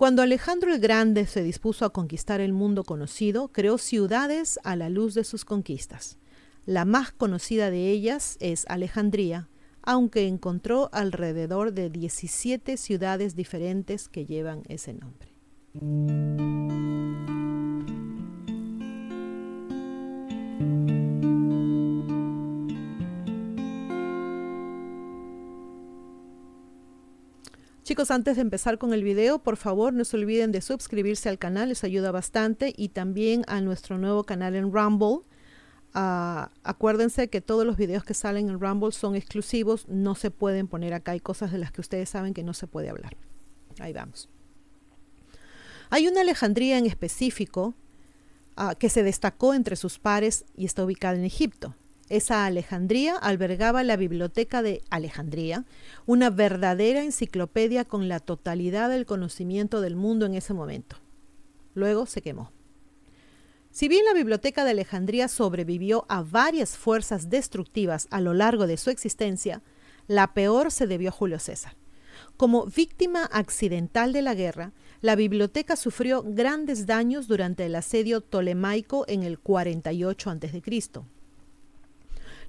Cuando Alejandro el Grande se dispuso a conquistar el mundo conocido, creó ciudades a la luz de sus conquistas. La más conocida de ellas es Alejandría, aunque encontró alrededor de 17 ciudades diferentes que llevan ese nombre. Chicos, antes de empezar con el video, por favor no se olviden de suscribirse al canal, les ayuda bastante, y también a nuestro nuevo canal en Rumble. Ah, acuérdense que todos los videos que salen en Rumble son exclusivos, no se pueden poner acá, hay cosas de las que ustedes saben que no se puede hablar. Ahí vamos. Hay una Alejandría en específico ah, que se destacó entre sus pares y está ubicada en Egipto. Esa Alejandría albergaba la Biblioteca de Alejandría, una verdadera enciclopedia con la totalidad del conocimiento del mundo en ese momento. Luego se quemó. Si bien la Biblioteca de Alejandría sobrevivió a varias fuerzas destructivas a lo largo de su existencia, la peor se debió a Julio César. Como víctima accidental de la guerra, la biblioteca sufrió grandes daños durante el asedio tolemaico en el 48 a.C.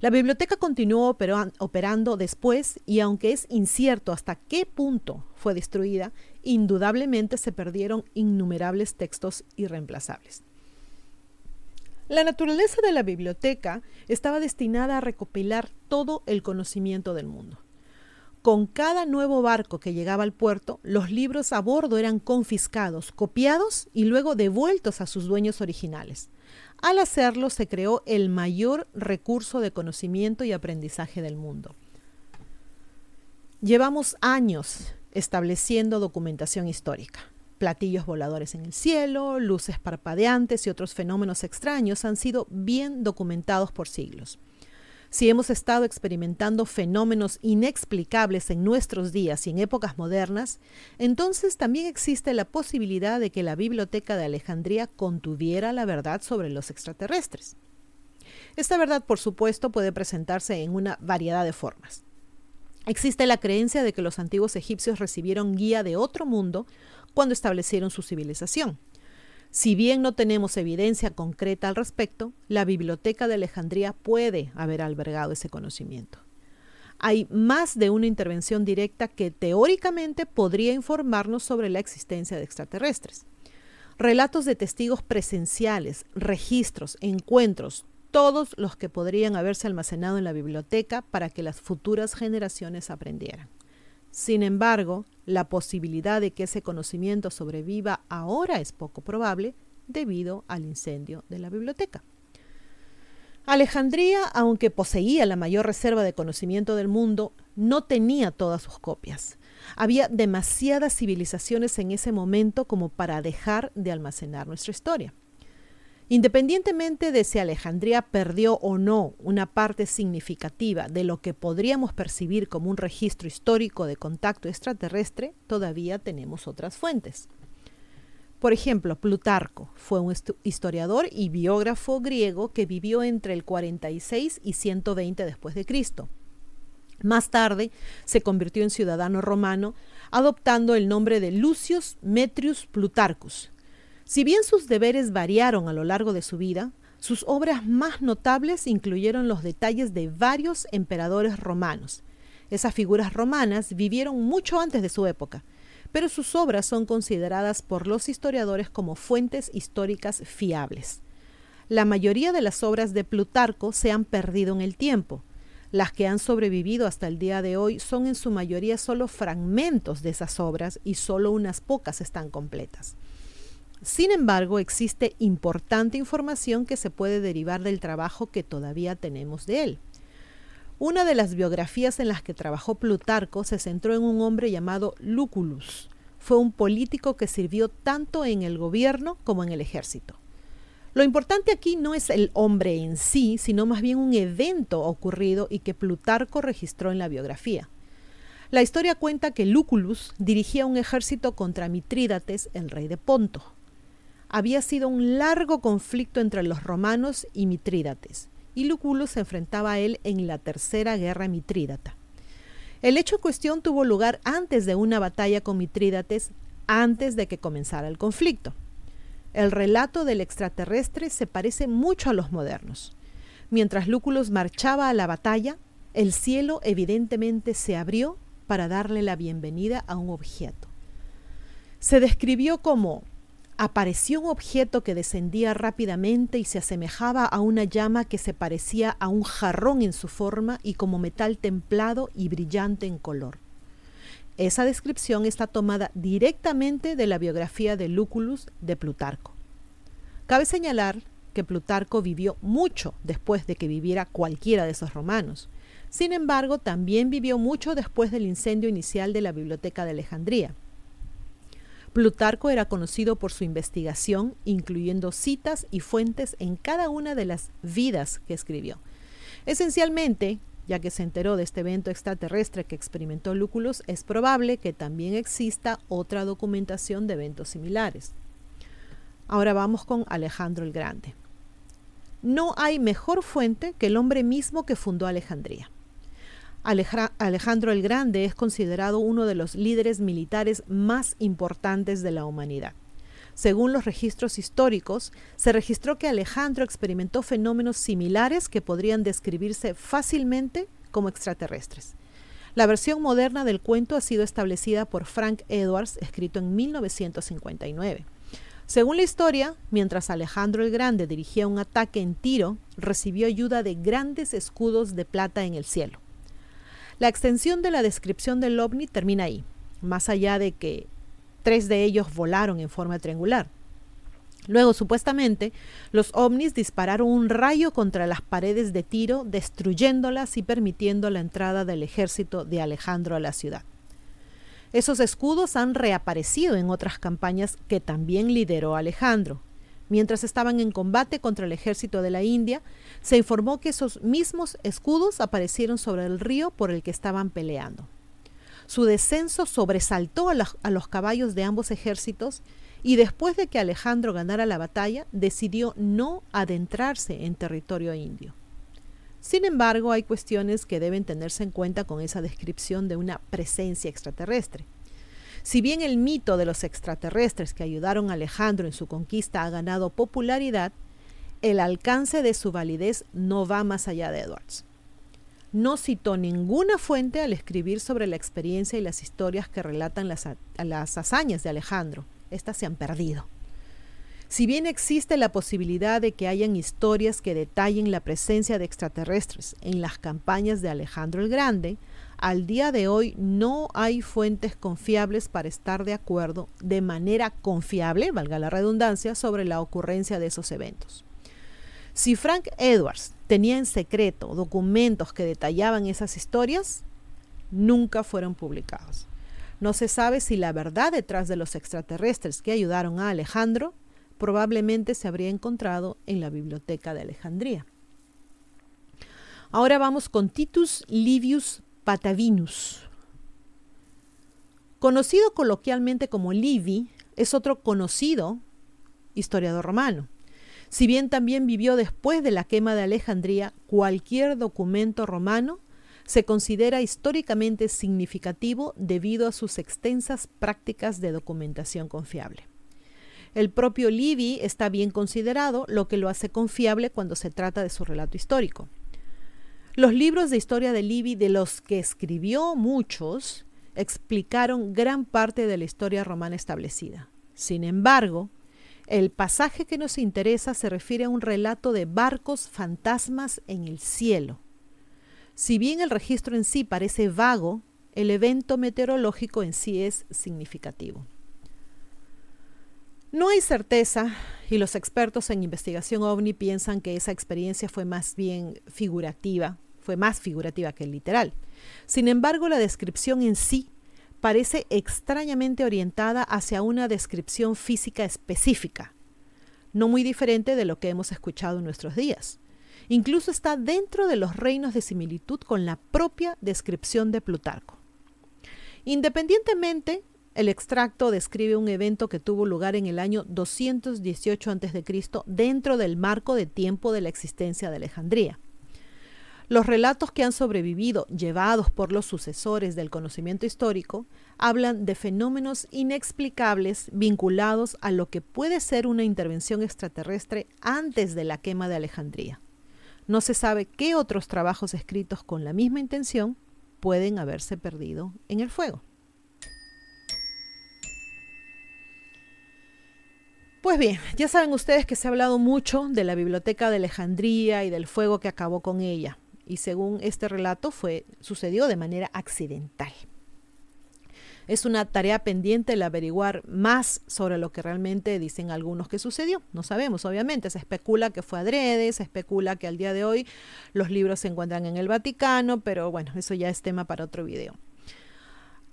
La biblioteca continuó operando después y aunque es incierto hasta qué punto fue destruida, indudablemente se perdieron innumerables textos irreemplazables. La naturaleza de la biblioteca estaba destinada a recopilar todo el conocimiento del mundo. Con cada nuevo barco que llegaba al puerto, los libros a bordo eran confiscados, copiados y luego devueltos a sus dueños originales. Al hacerlo se creó el mayor recurso de conocimiento y aprendizaje del mundo. Llevamos años estableciendo documentación histórica. Platillos voladores en el cielo, luces parpadeantes y otros fenómenos extraños han sido bien documentados por siglos. Si hemos estado experimentando fenómenos inexplicables en nuestros días y en épocas modernas, entonces también existe la posibilidad de que la Biblioteca de Alejandría contuviera la verdad sobre los extraterrestres. Esta verdad, por supuesto, puede presentarse en una variedad de formas. Existe la creencia de que los antiguos egipcios recibieron guía de otro mundo cuando establecieron su civilización. Si bien no tenemos evidencia concreta al respecto, la Biblioteca de Alejandría puede haber albergado ese conocimiento. Hay más de una intervención directa que teóricamente podría informarnos sobre la existencia de extraterrestres. Relatos de testigos presenciales, registros, encuentros, todos los que podrían haberse almacenado en la biblioteca para que las futuras generaciones aprendieran. Sin embargo, la posibilidad de que ese conocimiento sobreviva ahora es poco probable debido al incendio de la biblioteca. Alejandría, aunque poseía la mayor reserva de conocimiento del mundo, no tenía todas sus copias. Había demasiadas civilizaciones en ese momento como para dejar de almacenar nuestra historia. Independientemente de si Alejandría perdió o no una parte significativa de lo que podríamos percibir como un registro histórico de contacto extraterrestre, todavía tenemos otras fuentes. Por ejemplo, Plutarco fue un historiador y biógrafo griego que vivió entre el 46 y 120 después de Cristo. Más tarde se convirtió en ciudadano romano, adoptando el nombre de Lucius Metrius Plutarcus, si bien sus deberes variaron a lo largo de su vida, sus obras más notables incluyeron los detalles de varios emperadores romanos. Esas figuras romanas vivieron mucho antes de su época, pero sus obras son consideradas por los historiadores como fuentes históricas fiables. La mayoría de las obras de Plutarco se han perdido en el tiempo. Las que han sobrevivido hasta el día de hoy son en su mayoría solo fragmentos de esas obras y solo unas pocas están completas. Sin embargo, existe importante información que se puede derivar del trabajo que todavía tenemos de él. Una de las biografías en las que trabajó Plutarco se centró en un hombre llamado Lucullus. Fue un político que sirvió tanto en el gobierno como en el ejército. Lo importante aquí no es el hombre en sí, sino más bien un evento ocurrido y que Plutarco registró en la biografía. La historia cuenta que Lucullus dirigía un ejército contra Mitrídates, el rey de Ponto había sido un largo conflicto entre los romanos y Mitrídates, y Lucullus se enfrentaba a él en la tercera guerra mitrídata. El hecho en cuestión tuvo lugar antes de una batalla con Mitrídates antes de que comenzara el conflicto. El relato del extraterrestre se parece mucho a los modernos. Mientras Lúculos marchaba a la batalla, el cielo evidentemente se abrió para darle la bienvenida a un objeto. Se describió como apareció un objeto que descendía rápidamente y se asemejaba a una llama que se parecía a un jarrón en su forma y como metal templado y brillante en color. Esa descripción está tomada directamente de la biografía de Lúculus de Plutarco. Cabe señalar que Plutarco vivió mucho después de que viviera cualquiera de esos romanos. Sin embargo, también vivió mucho después del incendio inicial de la Biblioteca de Alejandría. Plutarco era conocido por su investigación, incluyendo citas y fuentes en cada una de las vidas que escribió. Esencialmente, ya que se enteró de este evento extraterrestre que experimentó Lúculos, es probable que también exista otra documentación de eventos similares. Ahora vamos con Alejandro el Grande. No hay mejor fuente que el hombre mismo que fundó Alejandría. Alejandro el Grande es considerado uno de los líderes militares más importantes de la humanidad. Según los registros históricos, se registró que Alejandro experimentó fenómenos similares que podrían describirse fácilmente como extraterrestres. La versión moderna del cuento ha sido establecida por Frank Edwards, escrito en 1959. Según la historia, mientras Alejandro el Grande dirigía un ataque en Tiro, recibió ayuda de grandes escudos de plata en el cielo. La extensión de la descripción del ovni termina ahí, más allá de que Tres de ellos volaron en forma triangular. Luego, supuestamente, los ovnis dispararon un rayo contra las paredes de Tiro, destruyéndolas y permitiendo la entrada del ejército de Alejandro a la ciudad. Esos escudos han reaparecido en otras campañas que también lideró Alejandro. Mientras estaban en combate contra el ejército de la India, se informó que esos mismos escudos aparecieron sobre el río por el que estaban peleando. Su descenso sobresaltó a, los caballos de ambos ejércitos y después de que Alejandro ganara la batalla, decidió no adentrarse en territorio indio. Sin embargo, hay cuestiones que deben tenerse en cuenta con esa descripción de una presencia extraterrestre. Si bien el mito de los extraterrestres que ayudaron a Alejandro en su conquista ha ganado popularidad, el alcance de su validez no va más allá de Edwards no citó ninguna fuente al escribir sobre la experiencia y las historias que relatan las, las hazañas de Alejandro. Estas se han perdido. Si bien existe la posibilidad de que hayan historias que detallen la presencia de extraterrestres en las campañas de Alejandro el Grande, al día de hoy no hay fuentes confiables para estar de acuerdo de manera confiable, valga la redundancia, sobre la ocurrencia de esos eventos. Si Frank Edwards tenía en secreto documentos que detallaban esas historias, nunca fueron publicados. No se sabe si la verdad detrás de los extraterrestres que ayudaron a Alejandro probablemente se habría encontrado en la biblioteca de Alejandría. Ahora vamos con Titus Livius Patavinus. Conocido coloquialmente como Livi, es otro conocido historiador romano. Si bien también vivió después de la quema de Alejandría, cualquier documento romano se considera históricamente significativo debido a sus extensas prácticas de documentación confiable. El propio Livy está bien considerado, lo que lo hace confiable cuando se trata de su relato histórico. Los libros de historia de Livy, de los que escribió muchos, explicaron gran parte de la historia romana establecida. Sin embargo, el pasaje que nos interesa se refiere a un relato de barcos fantasmas en el cielo. Si bien el registro en sí parece vago, el evento meteorológico en sí es significativo. No hay certeza y los expertos en investigación ovni piensan que esa experiencia fue más bien figurativa, fue más figurativa que literal. Sin embargo, la descripción en sí parece extrañamente orientada hacia una descripción física específica, no muy diferente de lo que hemos escuchado en nuestros días. Incluso está dentro de los reinos de similitud con la propia descripción de Plutarco. Independientemente, el extracto describe un evento que tuvo lugar en el año 218 a.C. dentro del marco de tiempo de la existencia de Alejandría. Los relatos que han sobrevivido, llevados por los sucesores del conocimiento histórico, hablan de fenómenos inexplicables vinculados a lo que puede ser una intervención extraterrestre antes de la quema de Alejandría. No se sabe qué otros trabajos escritos con la misma intención pueden haberse perdido en el fuego. Pues bien, ya saben ustedes que se ha hablado mucho de la biblioteca de Alejandría y del fuego que acabó con ella, y según este relato fue sucedió de manera accidental. Es una tarea pendiente el averiguar más sobre lo que realmente dicen algunos que sucedió. No sabemos, obviamente. Se especula que fue adrede, se especula que al día de hoy los libros se encuentran en el Vaticano, pero bueno, eso ya es tema para otro video.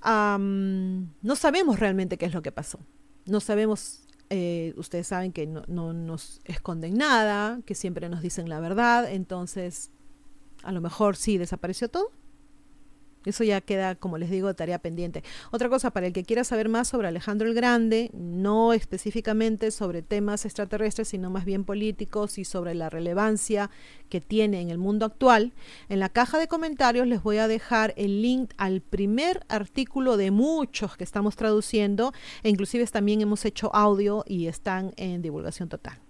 no sabemos realmente qué es lo que pasó. No sabemos eh, ustedes saben que no, no, nos esconden nada, que siempre nos dicen la verdad, entonces a lo mejor sí desapareció todo. Eso ya queda, como les digo, tarea pendiente. Otra cosa, para el que quiera saber más sobre Alejandro el Grande, no específicamente sobre temas extraterrestres, sino más bien políticos y sobre la relevancia que tiene en el mundo actual, en la caja de comentarios les voy a dejar el link al primer artículo de muchos que estamos traduciendo, e inclusive también hemos hecho audio y están en divulgación total.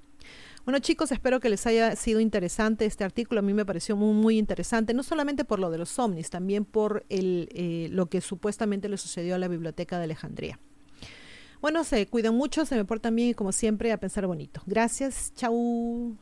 Bueno chicos, espero que les haya sido interesante este artículo. A mí me pareció muy, muy interesante, no solamente por lo de los ovnis, también por el, eh, lo que supuestamente le sucedió a la Biblioteca de Alejandría. Bueno, se cuidan mucho, se me portan bien y como siempre a pensar bonito. Gracias, chau.